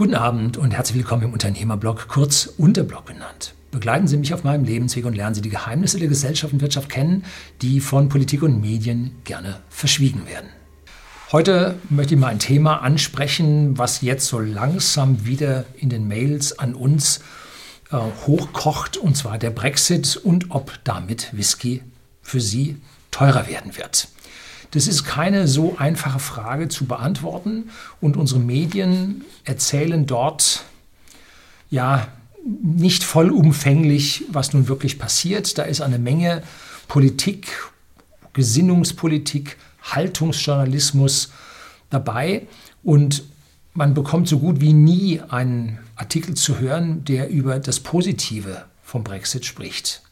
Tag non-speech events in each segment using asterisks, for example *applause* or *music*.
Guten Abend und herzlich willkommen im Unternehmerblog, kurz Unterblog genannt. Begleiten Sie mich auf meinem Lebensweg und lernen Sie die Geheimnisse der Gesellschaft und Wirtschaft kennen, die von Politik und Medien gerne verschwiegen werden. Heute möchte ich mal ein Thema ansprechen, was jetzt so langsam wieder in den Mails an uns äh, hochkocht, und zwar der Brexit und ob damit Whisky für Sie teurer werden wird. Das ist keine so einfache Frage zu beantworten und unsere Medien erzählen dort ja nicht vollumfänglich, was nun wirklich passiert. Da ist eine Menge Politik, Gesinnungspolitik, Haltungsjournalismus dabei und man bekommt so gut wie nie einen Artikel zu hören, der über das Positive vom Brexit spricht.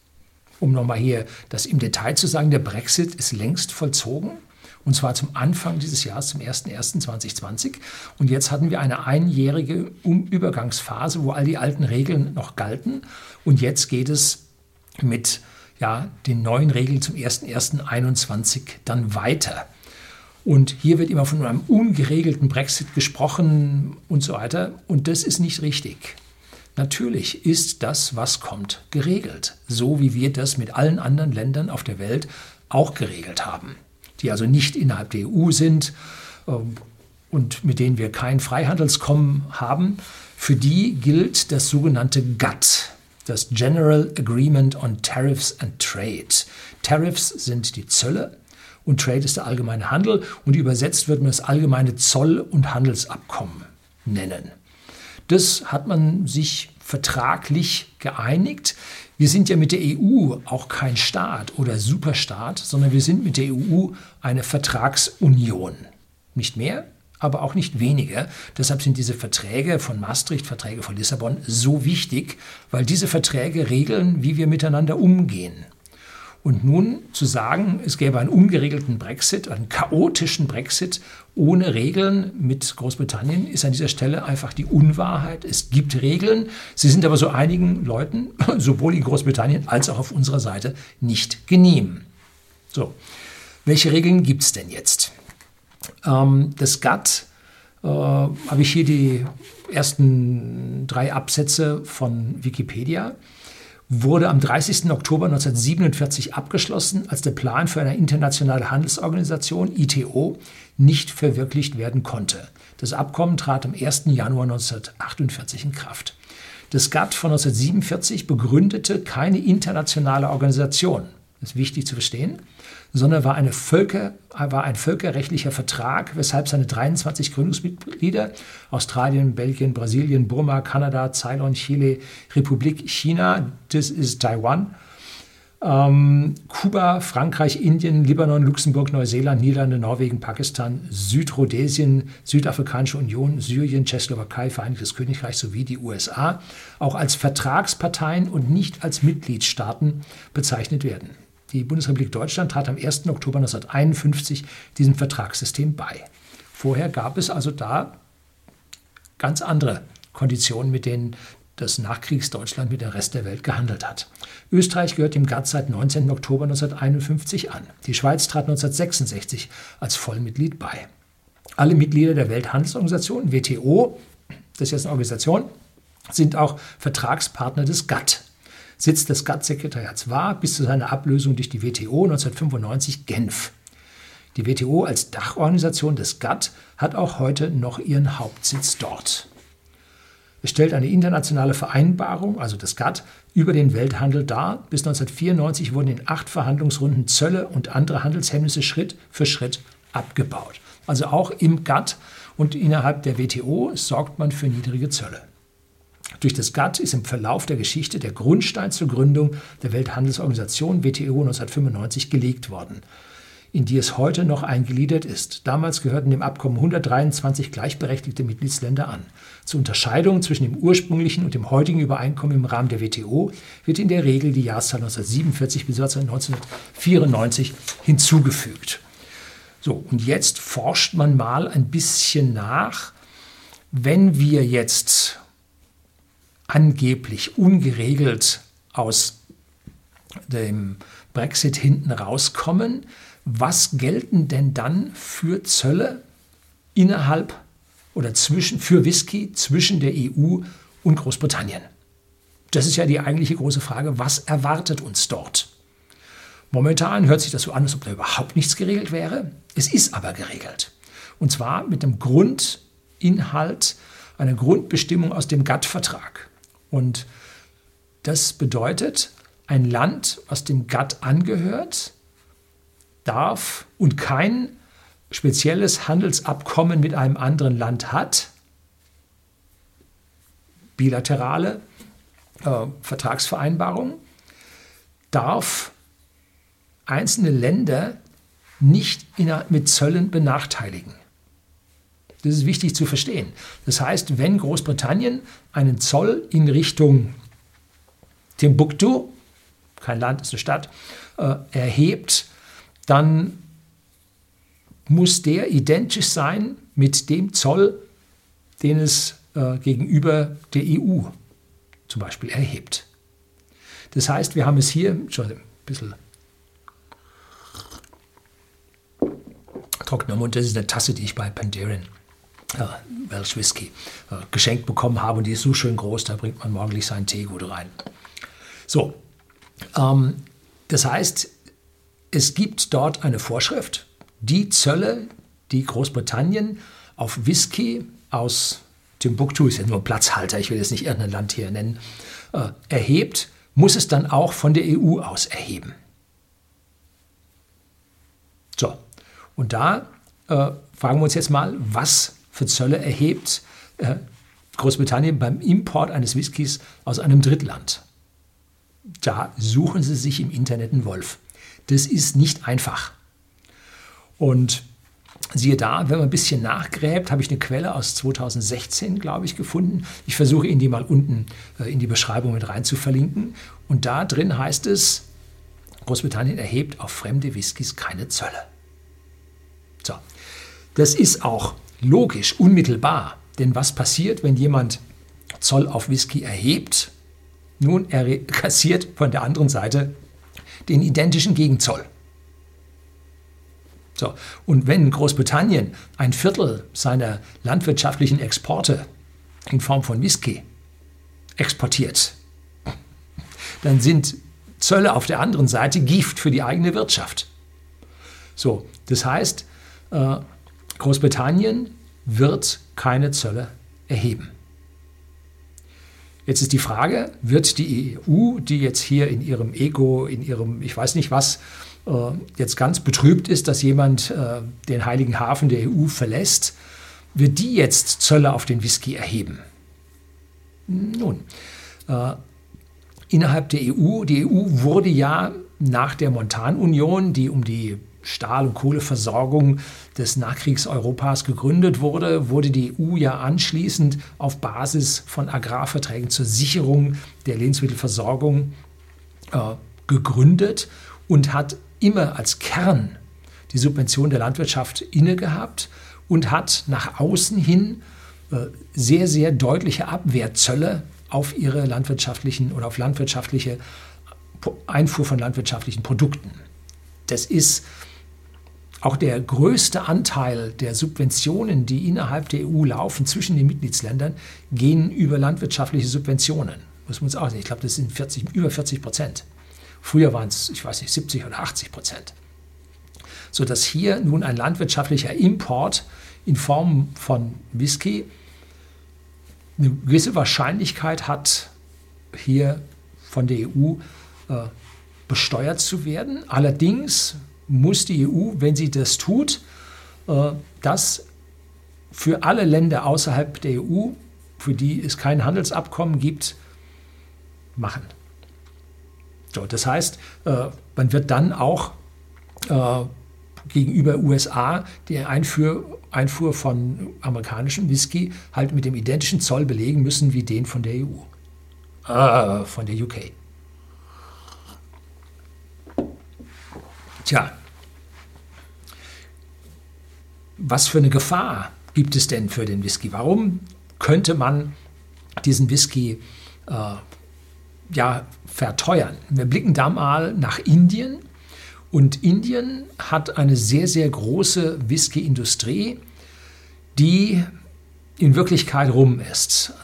Um nochmal hier das im Detail zu sagen, der Brexit ist längst vollzogen. Und zwar zum Anfang dieses Jahres, zum 01.01.2020. Und jetzt hatten wir eine einjährige Übergangsphase, wo all die alten Regeln noch galten. Und jetzt geht es mit ja, den neuen Regeln zum 01.01.21 dann weiter. Und hier wird immer von einem ungeregelten Brexit gesprochen und so weiter. Und das ist nicht richtig. Natürlich ist das, was kommt, geregelt, so wie wir das mit allen anderen Ländern auf der Welt auch geregelt haben, die also nicht innerhalb der EU sind ähm, und mit denen wir kein Freihandelskommen haben. Für die gilt das sogenannte GATT, das General Agreement on Tariffs and Trade. Tariffs sind die Zölle und Trade ist der allgemeine Handel und übersetzt wird man das allgemeine Zoll- und Handelsabkommen nennen. Das hat man sich vertraglich geeinigt. Wir sind ja mit der EU auch kein Staat oder Superstaat, sondern wir sind mit der EU eine Vertragsunion. Nicht mehr, aber auch nicht weniger. Deshalb sind diese Verträge von Maastricht, Verträge von Lissabon so wichtig, weil diese Verträge regeln, wie wir miteinander umgehen. Und nun zu sagen, es gäbe einen ungeregelten Brexit, einen chaotischen Brexit ohne Regeln mit Großbritannien, ist an dieser Stelle einfach die Unwahrheit. Es gibt Regeln, sie sind aber so einigen Leuten, *laughs* sowohl in Großbritannien als auch auf unserer Seite, nicht genehm. So, welche Regeln gibt es denn jetzt? Ähm, das GATT äh, habe ich hier die ersten drei Absätze von Wikipedia wurde am 30. Oktober 1947 abgeschlossen, als der Plan für eine internationale Handelsorganisation, ITO, nicht verwirklicht werden konnte. Das Abkommen trat am 1. Januar 1948 in Kraft. Das GATT von 1947 begründete keine internationale Organisation. Das ist wichtig zu verstehen sondern war, eine Völker, war ein völkerrechtlicher Vertrag, weshalb seine 23 Gründungsmitglieder Australien, Belgien, Brasilien, Burma, Kanada, Ceylon, Chile, Republik China, das ist Taiwan, ähm, Kuba, Frankreich, Indien, Libanon, Luxemburg, Neuseeland, Niederlande, Norwegen, Pakistan, Südrhodesien, Südafrikanische Union, Syrien, Tschechoslowakei, Vereinigtes Königreich sowie die USA auch als Vertragsparteien und nicht als Mitgliedstaaten bezeichnet werden. Die Bundesrepublik Deutschland trat am 1. Oktober 1951 diesem Vertragssystem bei. Vorher gab es also da ganz andere Konditionen, mit denen das Nachkriegsdeutschland mit dem Rest der Welt gehandelt hat. Österreich gehört dem GATT seit 19. Oktober 1951 an. Die Schweiz trat 1966 als Vollmitglied bei. Alle Mitglieder der Welthandelsorganisation, WTO, das ist jetzt eine Organisation, sind auch Vertragspartner des GATT. Sitz des GATT-Sekretariats war bis zu seiner Ablösung durch die WTO 1995 Genf. Die WTO als Dachorganisation des GATT hat auch heute noch ihren Hauptsitz dort. Es stellt eine internationale Vereinbarung, also das GATT, über den Welthandel dar. Bis 1994 wurden in acht Verhandlungsrunden Zölle und andere Handelshemmnisse Schritt für Schritt abgebaut. Also auch im GATT und innerhalb der WTO sorgt man für niedrige Zölle. Durch das GATT ist im Verlauf der Geschichte der Grundstein zur Gründung der Welthandelsorganisation WTO 1995 gelegt worden, in die es heute noch eingegliedert ist. Damals gehörten dem Abkommen 123 gleichberechtigte Mitgliedsländer an. Zur Unterscheidung zwischen dem ursprünglichen und dem heutigen Übereinkommen im Rahmen der WTO wird in der Regel die Jahreszahl 1947 bis 1994 hinzugefügt. So, und jetzt forscht man mal ein bisschen nach, wenn wir jetzt angeblich ungeregelt aus dem Brexit hinten rauskommen, was gelten denn dann für Zölle innerhalb oder zwischen, für Whisky zwischen der EU und Großbritannien. Das ist ja die eigentliche große Frage, was erwartet uns dort? Momentan hört sich das so an, als ob da überhaupt nichts geregelt wäre. Es ist aber geregelt. Und zwar mit dem Grundinhalt, einer Grundbestimmung aus dem GATT-Vertrag. Und das bedeutet, ein Land, was dem GATT angehört, darf und kein spezielles Handelsabkommen mit einem anderen Land hat, bilaterale äh, Vertragsvereinbarungen, darf einzelne Länder nicht mit Zöllen benachteiligen. Das ist wichtig zu verstehen. Das heißt, wenn Großbritannien einen Zoll in Richtung Timbuktu, kein Land, ist eine Stadt, äh, erhebt, dann muss der identisch sein mit dem Zoll, den es äh, gegenüber der EU zum Beispiel erhebt. Das heißt, wir haben es hier, schon ein bisschen trockener Mund, das ist eine Tasse, die ich bei Pandaren Welsh Whisky äh, geschenkt bekommen habe und die ist so schön groß, da bringt man morgendlich seinen Tee gut rein. So, ähm, das heißt, es gibt dort eine Vorschrift, die Zölle, die Großbritannien auf Whisky aus Timbuktu, ist ja nur Platzhalter, ich will jetzt nicht irgendein Land hier nennen, äh, erhebt, muss es dann auch von der EU aus erheben. So, und da äh, fragen wir uns jetzt mal, was für Zölle erhebt äh, Großbritannien beim Import eines Whiskys aus einem Drittland. Da suchen Sie sich im Internet einen Wolf. Das ist nicht einfach. Und siehe da, wenn man ein bisschen nachgräbt, habe ich eine Quelle aus 2016, glaube ich, gefunden. Ich versuche Ihnen die mal unten äh, in die Beschreibung mit rein zu verlinken. Und da drin heißt es, Großbritannien erhebt auf fremde Whiskys keine Zölle. So, das ist auch logisch, unmittelbar. Denn was passiert, wenn jemand Zoll auf Whisky erhebt? Nun, er *laughs* kassiert von der anderen Seite den identischen Gegenzoll. So, und wenn Großbritannien ein Viertel seiner landwirtschaftlichen Exporte in Form von Whisky exportiert, dann sind Zölle auf der anderen Seite Gift für die eigene Wirtschaft. So, das heißt, äh, Großbritannien wird keine Zölle erheben. Jetzt ist die Frage, wird die EU, die jetzt hier in ihrem Ego, in ihrem, ich weiß nicht was, äh, jetzt ganz betrübt ist, dass jemand äh, den heiligen Hafen der EU verlässt, wird die jetzt Zölle auf den Whisky erheben? Nun, äh, innerhalb der EU, die EU wurde ja nach der Montanunion, die um die Stahl- und Kohleversorgung des Nachkriegseuropas gegründet wurde, wurde die EU ja anschließend auf Basis von Agrarverträgen zur Sicherung der Lebensmittelversorgung äh, gegründet und hat immer als Kern die Subvention der Landwirtschaft inne gehabt und hat nach außen hin äh, sehr, sehr deutliche Abwehrzölle auf ihre landwirtschaftlichen oder auf landwirtschaftliche Einfuhr von landwirtschaftlichen Produkten. Das ist auch der größte Anteil der Subventionen, die innerhalb der EU laufen, zwischen den Mitgliedsländern, gehen über landwirtschaftliche Subventionen. Muss man uns auch sehen. Ich glaube, das sind 40, über 40 Prozent. Früher waren es, ich weiß nicht, 70 oder 80 Prozent. Sodass hier nun ein landwirtschaftlicher Import in Form von Whisky eine gewisse Wahrscheinlichkeit hat, hier von der EU äh, besteuert zu werden. Allerdings muss die EU, wenn sie das tut, äh, das für alle Länder außerhalb der EU, für die es kein Handelsabkommen gibt, machen. So, das heißt, äh, man wird dann auch äh, gegenüber USA die Einfuhr, Einfuhr von amerikanischem Whisky halt mit dem identischen Zoll belegen müssen wie den von der EU, äh, von der UK. Tja, was für eine Gefahr gibt es denn für den Whisky? Warum könnte man diesen Whisky äh, ja, verteuern? Wir blicken da mal nach Indien. Und Indien hat eine sehr, sehr große Whisky-Industrie, die in Wirklichkeit Rum ist.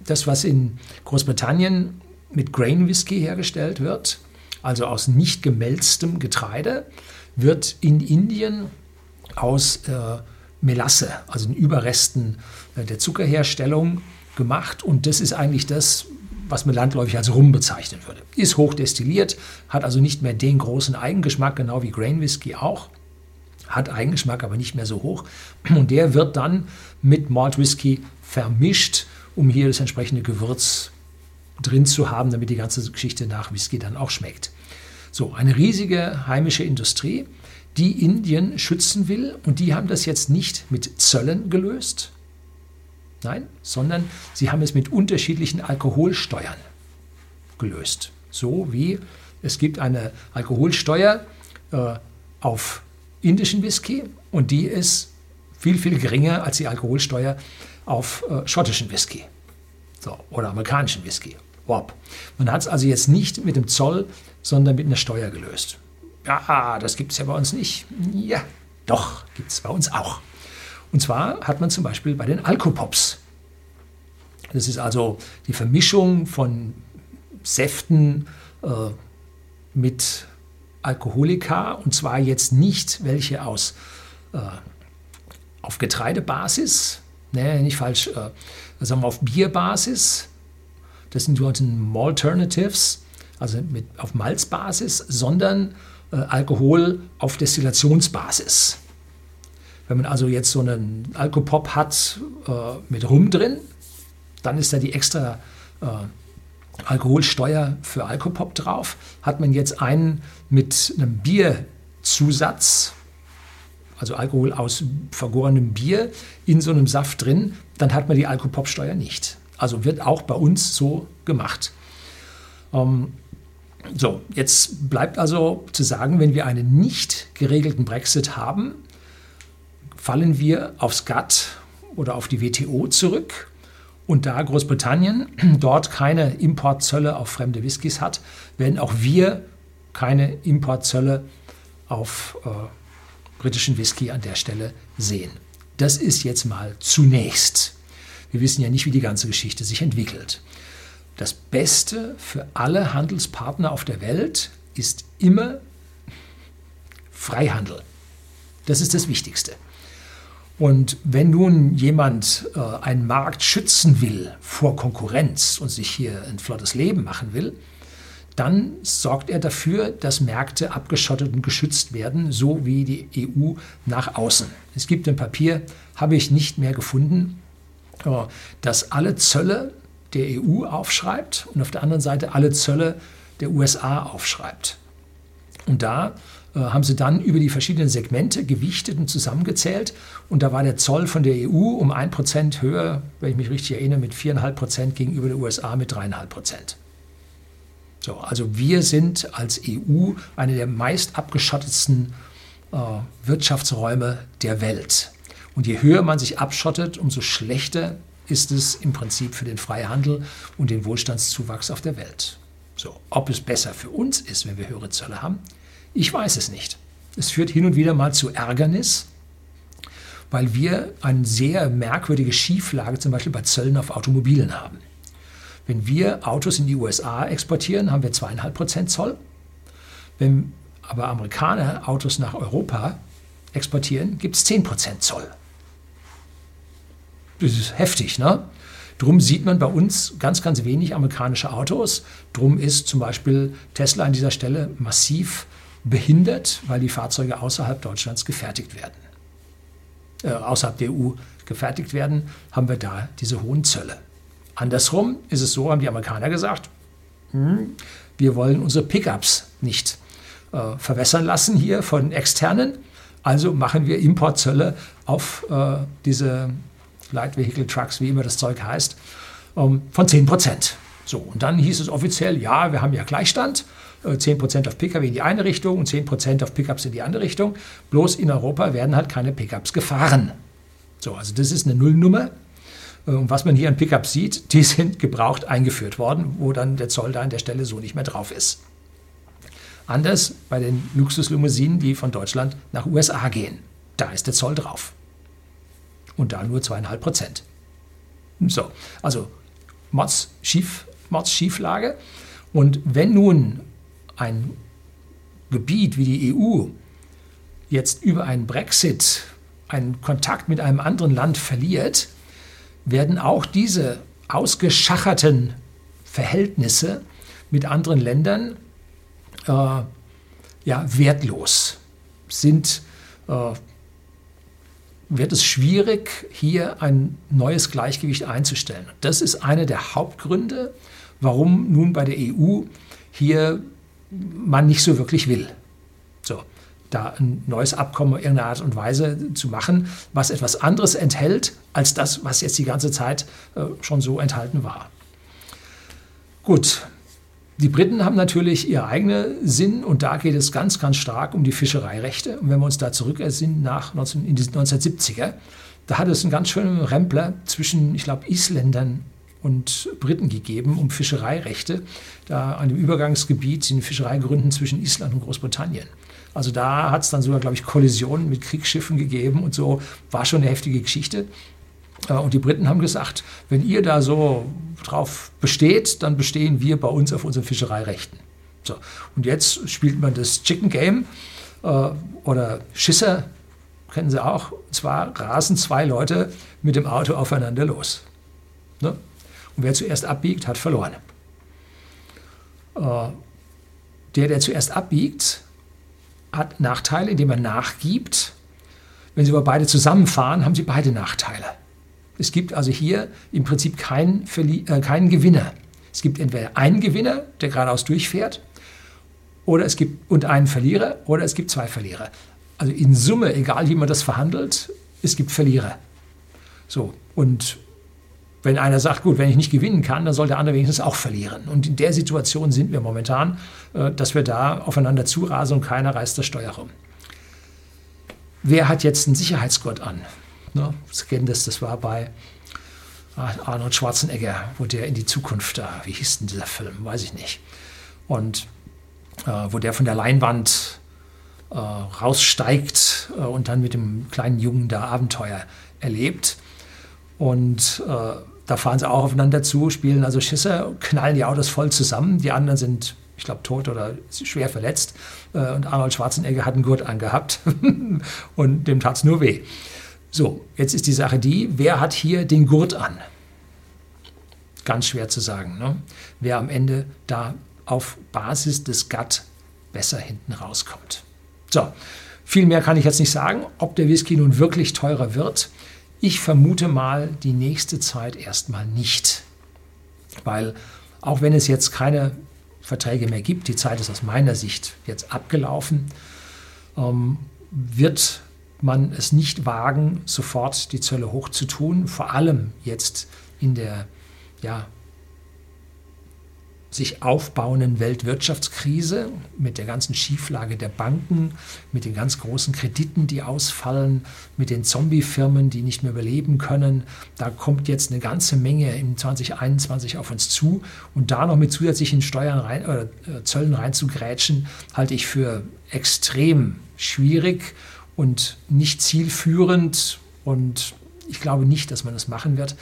Das, was in Großbritannien mit Grain Whisky hergestellt wird, also aus nicht gemälztem Getreide, wird in Indien aus äh, Melasse, also den Überresten äh, der Zuckerherstellung, gemacht. Und das ist eigentlich das, was man landläufig als Rum bezeichnen würde. Ist hochdestilliert, hat also nicht mehr den großen Eigengeschmack, genau wie Grain Whisky auch. Hat Eigengeschmack, aber nicht mehr so hoch. Und der wird dann mit Malt Whisky vermischt, um hier das entsprechende Gewürz drin zu haben, damit die ganze Geschichte nach Whisky dann auch schmeckt. So, eine riesige heimische Industrie, die Indien schützen will und die haben das jetzt nicht mit Zöllen gelöst, nein, sondern sie haben es mit unterschiedlichen Alkoholsteuern gelöst. So wie es gibt eine Alkoholsteuer äh, auf indischen Whisky und die ist viel, viel geringer als die Alkoholsteuer auf äh, schottischen Whisky so, oder amerikanischen Whisky. Wop. Man hat es also jetzt nicht mit dem Zoll sondern mit einer Steuer gelöst. Ja, das gibt es ja bei uns nicht. Ja, doch, gibt es bei uns auch. Und zwar hat man zum Beispiel bei den Alkopops. Das ist also die Vermischung von Säften äh, mit Alkoholika und zwar jetzt nicht welche aus äh, auf Getreidebasis, ne, nicht falsch, äh, sagen wir auf Bierbasis. Das sind die sogenannten Malternatives also mit, auf Malzbasis, sondern äh, Alkohol auf Destillationsbasis. Wenn man also jetzt so einen Alkopop hat äh, mit Rum drin, dann ist da die extra äh, Alkoholsteuer für Alkopop drauf. Hat man jetzt einen mit einem Bierzusatz, also Alkohol aus vergorenem Bier in so einem Saft drin, dann hat man die Alkopop-Steuer nicht. Also wird auch bei uns so gemacht. Ähm, so, jetzt bleibt also zu sagen, wenn wir einen nicht geregelten Brexit haben, fallen wir aufs GATT oder auf die WTO zurück. Und da Großbritannien *clears throat* dort keine Importzölle auf fremde Whiskys hat, werden auch wir keine Importzölle auf äh, britischen Whisky an der Stelle sehen. Das ist jetzt mal zunächst. Wir wissen ja nicht, wie die ganze Geschichte sich entwickelt. Das Beste für alle Handelspartner auf der Welt ist immer Freihandel. Das ist das Wichtigste. Und wenn nun jemand äh, einen Markt schützen will vor Konkurrenz und sich hier ein flottes Leben machen will, dann sorgt er dafür, dass Märkte abgeschottet und geschützt werden, so wie die EU nach außen. Es gibt ein Papier, habe ich nicht mehr gefunden, äh, dass alle Zölle der EU aufschreibt und auf der anderen Seite alle Zölle der USA aufschreibt. Und da äh, haben sie dann über die verschiedenen Segmente gewichtet und zusammengezählt. Und da war der Zoll von der EU um 1% höher, wenn ich mich richtig erinnere, mit 4,5% gegenüber der USA mit 3,5%. So, also wir sind als EU eine der meist abgeschottetsten äh, Wirtschaftsräume der Welt. Und je höher man sich abschottet, umso schlechter ist es im Prinzip für den Freihandel und den Wohlstandszuwachs auf der Welt. So, ob es besser für uns ist, wenn wir höhere Zölle haben, ich weiß es nicht. Es führt hin und wieder mal zu Ärgernis, weil wir eine sehr merkwürdige Schieflage zum Beispiel bei Zöllen auf Automobilen haben. Wenn wir Autos in die USA exportieren, haben wir zweieinhalb Prozent Zoll. Wenn aber Amerikaner Autos nach Europa exportieren, gibt es 10 Prozent Zoll das ist heftig, ne? Drum sieht man bei uns ganz, ganz wenig amerikanische Autos. Drum ist zum Beispiel Tesla an dieser Stelle massiv behindert, weil die Fahrzeuge außerhalb Deutschlands gefertigt werden. Äh, außerhalb der EU gefertigt werden, haben wir da diese hohen Zölle. Andersrum ist es so, haben die Amerikaner gesagt, hm, wir wollen unsere Pickups nicht äh, verwässern lassen hier von externen, also machen wir Importzölle auf äh, diese Light Vehicle Trucks, wie immer das Zeug heißt, ähm, von 10 Prozent. So, und dann hieß es offiziell, ja, wir haben ja Gleichstand, 10 äh, Prozent auf Pkw in die eine Richtung und 10 Prozent auf Pickups in die andere Richtung. Bloß in Europa werden halt keine Pickups gefahren. So, also das ist eine Nullnummer. Äh, und was man hier an Pickups sieht, die *laughs* sind gebraucht eingeführt worden, wo dann der Zoll da an der Stelle so nicht mehr drauf ist. Anders bei den Luxuslimousinen, die von Deutschland nach USA gehen. Da ist der Zoll drauf. Und da nur zweieinhalb Prozent. So, also Mordsschief, Mordsschieflage. Und wenn nun ein Gebiet wie die EU jetzt über einen Brexit einen Kontakt mit einem anderen Land verliert, werden auch diese ausgeschacherten Verhältnisse mit anderen Ländern äh, ja, wertlos. Sind, äh, wird es schwierig, hier ein neues Gleichgewicht einzustellen. Das ist einer der Hauptgründe, warum nun bei der EU hier man nicht so wirklich will. So, da ein neues Abkommen in irgendeiner Art und Weise zu machen, was etwas anderes enthält als das, was jetzt die ganze Zeit äh, schon so enthalten war. Gut, die Briten haben natürlich ihre eigene Sinn und da geht es ganz, ganz stark um die Fischereirechte. Und wenn wir uns da zurückersinnen nach 19, in die 1970er, da hat es einen ganz schönen Rempler zwischen, ich glaube, Isländern und Briten gegeben um Fischereirechte, da an dem Übergangsgebiet in Fischereigründen zwischen Island und Großbritannien. Also da hat es dann sogar, glaube ich, Kollisionen mit Kriegsschiffen gegeben und so, war schon eine heftige Geschichte. Äh, und die Briten haben gesagt, wenn ihr da so drauf besteht, dann bestehen wir bei uns auf unseren Fischereirechten. So. Und jetzt spielt man das Chicken Game äh, oder Schisser, kennen Sie auch. Und zwar rasen zwei Leute mit dem Auto aufeinander los. Ne? Und wer zuerst abbiegt, hat verloren. Äh, der, der zuerst abbiegt, hat Nachteile, indem er nachgibt. Wenn Sie aber beide zusammenfahren, haben Sie beide Nachteile. Es gibt also hier im Prinzip keinen, äh, keinen Gewinner. Es gibt entweder einen Gewinner, der geradeaus durchfährt, oder es gibt und einen Verlierer, oder es gibt zwei Verlierer. Also in Summe, egal wie man das verhandelt, es gibt Verlierer. So, und wenn einer sagt, gut, wenn ich nicht gewinnen kann, dann soll der andere wenigstens auch verlieren. Und in der Situation sind wir momentan, äh, dass wir da aufeinander zurasen und keiner reißt das Steuer rum. Wer hat jetzt einen Sicherheitsgurt an? Ne, Sie kennen das, das war bei Arnold Schwarzenegger, wo der in die Zukunft da, wie hieß denn dieser Film, weiß ich nicht. Und äh, wo der von der Leinwand äh, raussteigt äh, und dann mit dem kleinen Jungen da Abenteuer erlebt. Und äh, da fahren sie auch aufeinander zu, spielen also Schisse, knallen die Autos voll zusammen. Die anderen sind, ich glaube, tot oder schwer verletzt. Äh, und Arnold Schwarzenegger hat einen Gurt angehabt *laughs* und dem tat es nur weh. So, jetzt ist die Sache die, wer hat hier den Gurt an? Ganz schwer zu sagen. Ne? Wer am Ende da auf Basis des GATT besser hinten rauskommt. So, viel mehr kann ich jetzt nicht sagen. Ob der Whisky nun wirklich teurer wird, ich vermute mal die nächste Zeit erstmal nicht. Weil auch wenn es jetzt keine Verträge mehr gibt, die Zeit ist aus meiner Sicht jetzt abgelaufen, ähm, wird man es nicht wagen, sofort die Zölle hochzutun, vor allem jetzt in der ja, sich aufbauenden Weltwirtschaftskrise mit der ganzen Schieflage der Banken, mit den ganz großen Krediten, die ausfallen, mit den Zombie-Firmen, die nicht mehr überleben können. Da kommt jetzt eine ganze Menge im 2021 auf uns zu. Und da noch mit zusätzlichen Steuern rein, oder äh, Zöllen reinzugrätschen, halte ich für extrem schwierig und nicht zielführend. Und ich glaube nicht, dass man das machen wird.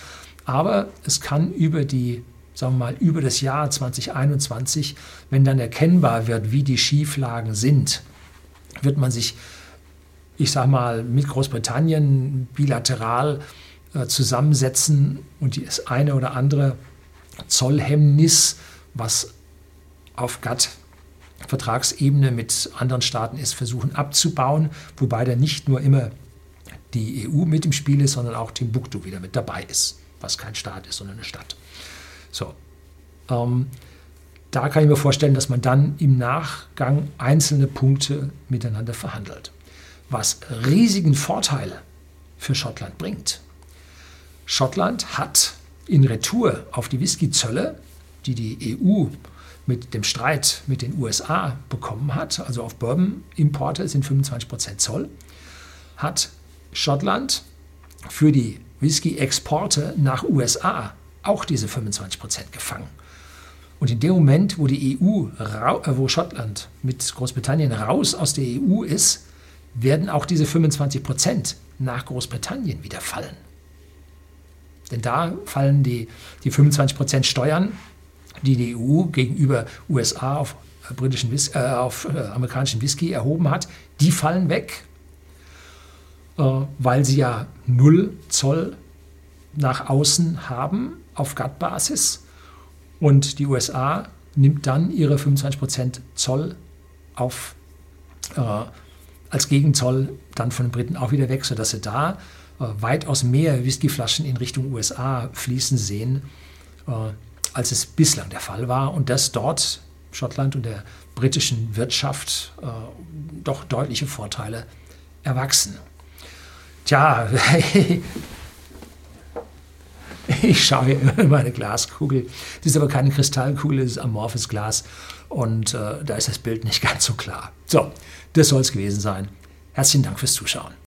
Aber es kann über die sagen wir mal, über das Jahr 2021, wenn dann erkennbar wird, wie die Schieflagen sind, wird man sich, ich sage mal, mit Großbritannien bilateral äh, zusammensetzen und das eine oder andere Zollhemmnis, was auf GATT Vertragsebene mit anderen Staaten ist, versuchen abzubauen, wobei da nicht nur immer die EU mit im Spiel ist, sondern auch Timbuktu wieder mit dabei ist, was kein Staat ist, sondern eine Stadt. So. Ähm, da kann ich mir vorstellen, dass man dann im Nachgang einzelne Punkte miteinander verhandelt. Was riesigen Vorteil für Schottland bringt. Schottland hat in Retour auf die Whiskyzölle, die die EU mit dem Streit mit den USA bekommen hat, also auf Bourbon-Importe sind 25% Zoll, hat Schottland für die Whisky-Exporte nach USA auch diese 25 Prozent gefangen. Und in dem Moment, wo die EU, äh, wo Schottland mit Großbritannien raus aus der EU ist, werden auch diese 25 Prozent nach Großbritannien wieder fallen. Denn da fallen die, die 25% Steuern, die die EU gegenüber USA auf, äh, britischen, äh, auf äh, amerikanischen Whisky erhoben hat, die fallen weg, äh, weil sie ja null Zoll nach außen haben auf GATT-Basis und die USA nimmt dann ihre 25% Zoll auf, äh, als Gegenzoll dann von den Briten auch wieder weg, sodass sie da äh, weitaus mehr Whiskyflaschen in Richtung USA fließen sehen, als es bislang der Fall war. Und dass dort Schottland und der britischen Wirtschaft äh, doch deutliche Vorteile erwachsen. Tja, *laughs* ich schaue in meine Glaskugel. Das ist aber keine Kristallkugel, das ist amorphes Glas. Und äh, da ist das Bild nicht *laughs* ganz so klar. So, das soll es gewesen sein. Herzlichen Dank fürs Zuschauen.